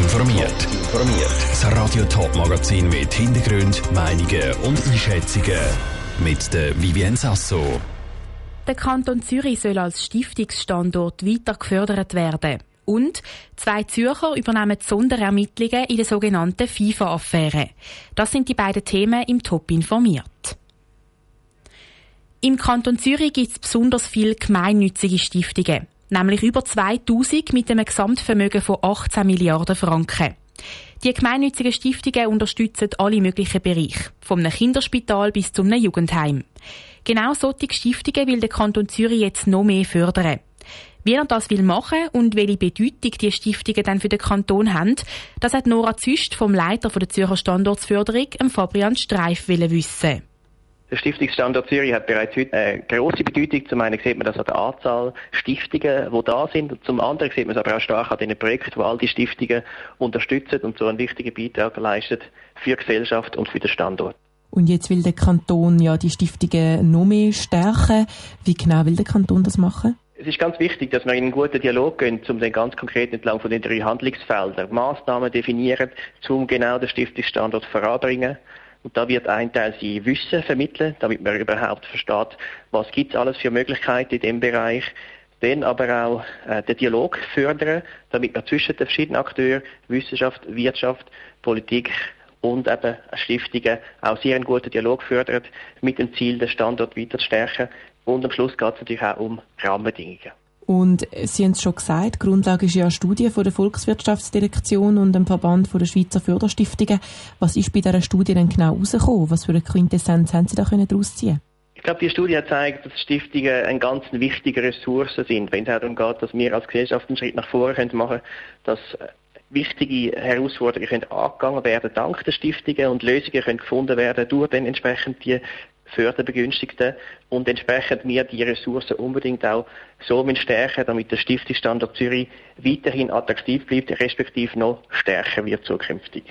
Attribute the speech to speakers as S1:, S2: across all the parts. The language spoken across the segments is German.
S1: informiert. Informiert. Das Radio Top Magazin mit Hintergrund, Meinungen und Einschätzungen mit der Vivien Sasso.
S2: Der Kanton Zürich soll als Stiftungsstandort weiter gefördert werden. Und zwei Zürcher übernehmen Sonderermittlungen in der sogenannten FIFA-Affäre. Das sind die beiden Themen im Top informiert. Im Kanton Zürich gibt es besonders viele gemeinnützige Stiftungen, nämlich über 2000 mit einem Gesamtvermögen von 18 Milliarden Franken. Die gemeinnützigen Stiftungen unterstützen alle möglichen Bereiche, vom Kinderspital bis zum Jugendheim. Genau solche Stiftungen will der Kanton Zürich jetzt noch mehr fördern. Wie er das will machen und welche Bedeutung die Stiftungen dann für den Kanton haben, das hat Nora Züst vom Leiter der Zürcher Standortsförderung, Fabian Streif, wissen.
S3: Der Stiftungsstandort Zürich hat bereits heute eine grosse Bedeutung. Zum einen sieht man das an der Anzahl Stiftungen, die da sind. Und zum anderen sieht man es aber auch stark an den Projekten, die all die Stiftungen unterstützen und so einen wichtigen Beitrag leisten für die Gesellschaft und für den Standort.
S4: Und jetzt will der Kanton ja die Stiftungen noch mehr stärken. Wie genau will der Kanton das machen?
S3: Es ist ganz wichtig, dass wir in einen guten Dialog gehen, um den ganz konkret entlang von den drei Handlungsfeldern Maßnahmen definieren, um genau den Stiftungsstandort voranbringen. Und da wird ein Teil sein Wissen vermitteln, damit man überhaupt versteht, was gibt es alles für Möglichkeiten in dem Bereich. Dann aber auch äh, den Dialog fördern, damit man zwischen den verschiedenen Akteuren, Wissenschaft, Wirtschaft, Politik und eben Stiftungen auch sehr einen guten Dialog fördert, mit dem Ziel, den Standort weiter zu stärken. Und am Schluss geht es natürlich auch um Rahmenbedingungen.
S4: Und Sie haben es schon gesagt, Grundlage ist ja eine Studie von der Volkswirtschaftsdirektion und dem Verband von der Schweizer Förderstiftungen. Was ist bei dieser Studie denn genau herausgekommen? Was für eine Quintessenz haben Sie da daraus ziehen
S3: Ich glaube, die Studie hat gezeigt, dass Stiftungen eine ganz wichtige Ressource sind, wenn es darum geht, dass wir als Gesellschaft einen Schritt nach vorne machen können, dass wichtige Herausforderungen angegangen werden dank der Stiftungen und Lösungen können gefunden werden durch den entsprechend die Förderbegünstigten und entsprechend wir die Ressourcen unbedingt auch so stärken, damit der Stiftungsstandort Zürich weiterhin attraktiv bleibt, respektive noch stärker wird zukünftig.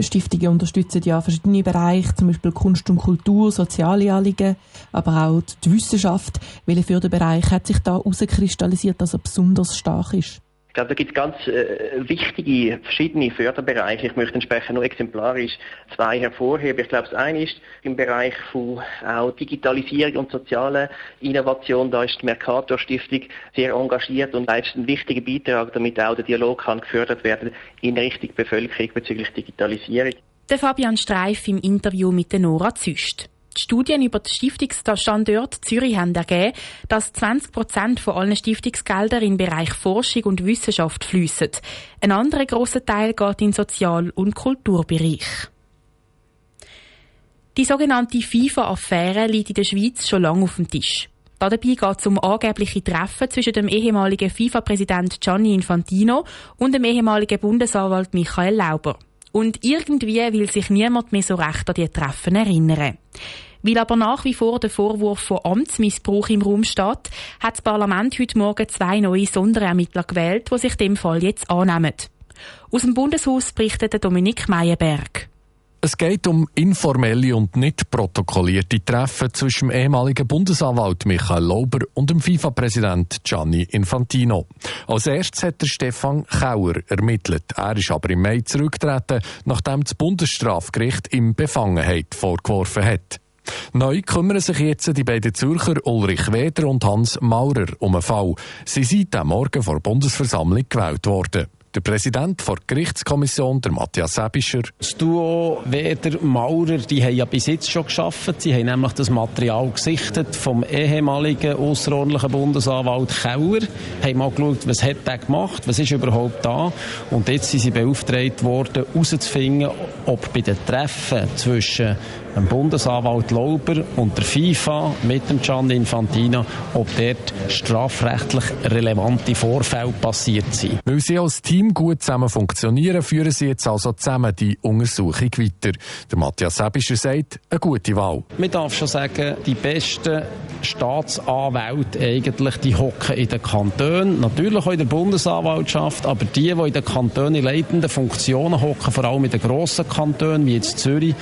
S4: Stiftungen unterstützen ja verschiedene Bereiche, zum Beispiel Kunst und Kultur, soziale Anliegen, aber auch die Wissenschaft. Welcher Förderbereich hat sich da herauskristallisiert, dass er besonders stark ist?
S3: Ich glaube, da gibt es ganz äh, wichtige, verschiedene Förderbereiche. Ich möchte entsprechend nur exemplarisch zwei hervorheben. Ich glaube, das eine ist im Bereich von auch Digitalisierung und soziale Innovation. Da ist die Mercator Stiftung sehr engagiert und leistet einen wichtigen Beitrag, damit auch der Dialog kann gefördert werden in Richtung Bevölkerung bezüglich Digitalisierung.
S2: Der Fabian Streif im Interview mit der Nora Züst. Die Studien über den Stiftungsstandort Zürich haben ergeben, dass 20 Prozent von allen Stiftungsgeldern im Bereich Forschung und Wissenschaft fließen. Ein anderer grosser Teil geht in den Sozial- und Kulturbereich. Die sogenannte FIFA-Affäre liegt in der Schweiz schon lange auf dem Tisch. Dabei geht es um angebliche Treffen zwischen dem ehemaligen FIFA-Präsident Gianni Infantino und dem ehemaligen Bundesanwalt Michael Lauber. Und irgendwie will sich niemand mehr so recht an die Treffen erinnern. Weil aber nach wie vor der Vorwurf von Amtsmissbrauch im Raum steht, hat das Parlament heute Morgen zwei neue Sonderermittler gewählt, die sich dem Fall jetzt annehmen. Aus dem Bundeshaus berichtet Dominik Meyerberg.
S5: Es geht um informelle und nicht protokollierte Treffen zwischen dem ehemaligen Bundesanwalt Michael Lauber und dem FIFA-Präsident Gianni Infantino. Als erstes hat der Stefan Kauer ermittelt. Er ist aber im Mai zurückgetreten, nachdem das Bundesstrafgericht ihm Befangenheit vorgeworfen hat. Neu kümmern sich jetzt die beiden Zürcher Ulrich Weder und Hans Maurer um einen Fall. Sie sind am Morgen vor der Bundesversammlung gewählt worden. Der Präsident der Gerichtskommission, der Matthias Sebischer.
S6: Das Duo Weder Maurer, die haben ja bis jetzt schon geschafft. Sie haben nämlich das Material gesichtet vom ehemaligen außerordentlichen Bundesanwalt Kauer. Haben mal geschaut, was hat er gemacht, was ist überhaupt da. Und jetzt sind sie beauftragt worden, herauszufinden, ob bei den Treffen zwischen dem Bundesanwalt Lauber und der FIFA mit dem Gianni Infantino, ob dort strafrechtlich relevante Vorfälle passiert sind.
S5: Weil sie als Team gut zusammen funktionieren, führen sie jetzt also zusammen die Untersuchung weiter. Der Matthias Sebischer sagt, eine gute Wahl.
S6: Man darf schon sagen, die besten Staatsanwälte eigentlich, die hocken in den Kantonen, natürlich auch in der Bundesanwaltschaft, aber die, die in den Kantonen in leitenden Funktionen hocken, vor allem in den grossen Kantonen, wie jetzt Zürich,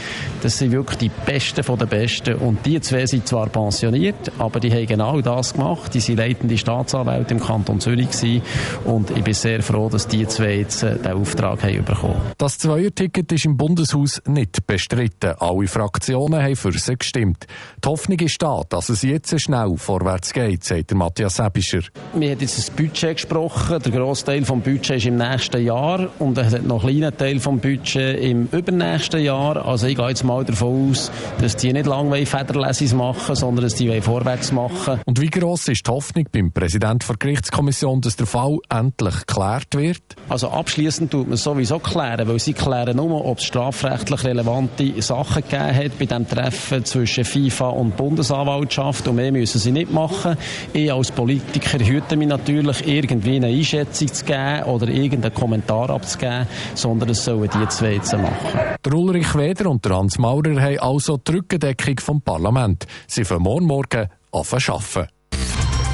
S6: das sind wirklich die Besten von den Besten. Und die zwei sind zwar pensioniert, aber die haben genau das gemacht. Die sind leitende Staatsanwälte im Kanton Zürich gewesen. Und ich bin sehr froh, dass die zwei jetzt äh, den Auftrag haben bekommen.
S5: Das Zweierticket ist im Bundeshaus nicht bestritten. Alle Fraktionen haben für sie gestimmt. Die Hoffnung ist da, dass es jetzt schnell vorwärts geht, sagt Matthias Sebischer.
S6: Wir haben jetzt das Budget gesprochen. Der grosse Teil des Budgets ist im nächsten Jahr und es hat noch einen kleinen Teil des Budgets im übernächsten Jahr. Also ich gehe jetzt mal davon aus, dass die nicht lange Federlesis machen sondern dass die vorwärts machen
S5: Und wie gross ist die Hoffnung beim Präsidenten der Gerichtskommission, dass der Fall endlich geklärt wird?
S6: Also abschließend tut man es sowieso klären, weil sie klären nur, ob es strafrechtlich relevante Sachen gegeben hat bei dem Treffen zwischen FIFA und Bundesanwaltschaft und mehr müssen sie nicht machen. Ich als Politiker hüte mich natürlich, irgendwie eine Einschätzung zu geben oder irgendeinen Kommentar abzugeben, sondern es sollen die zwei jetzt machen.
S5: Der Ulrich Weder und der Hans Maurer haben also die Rückendeckung vom Parlament. Sie fangen morgen Morgen an arbeiten.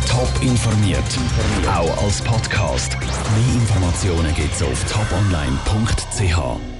S1: Top informiert, auch als Podcast. Mehr Informationen gibt es auf toponline.ch.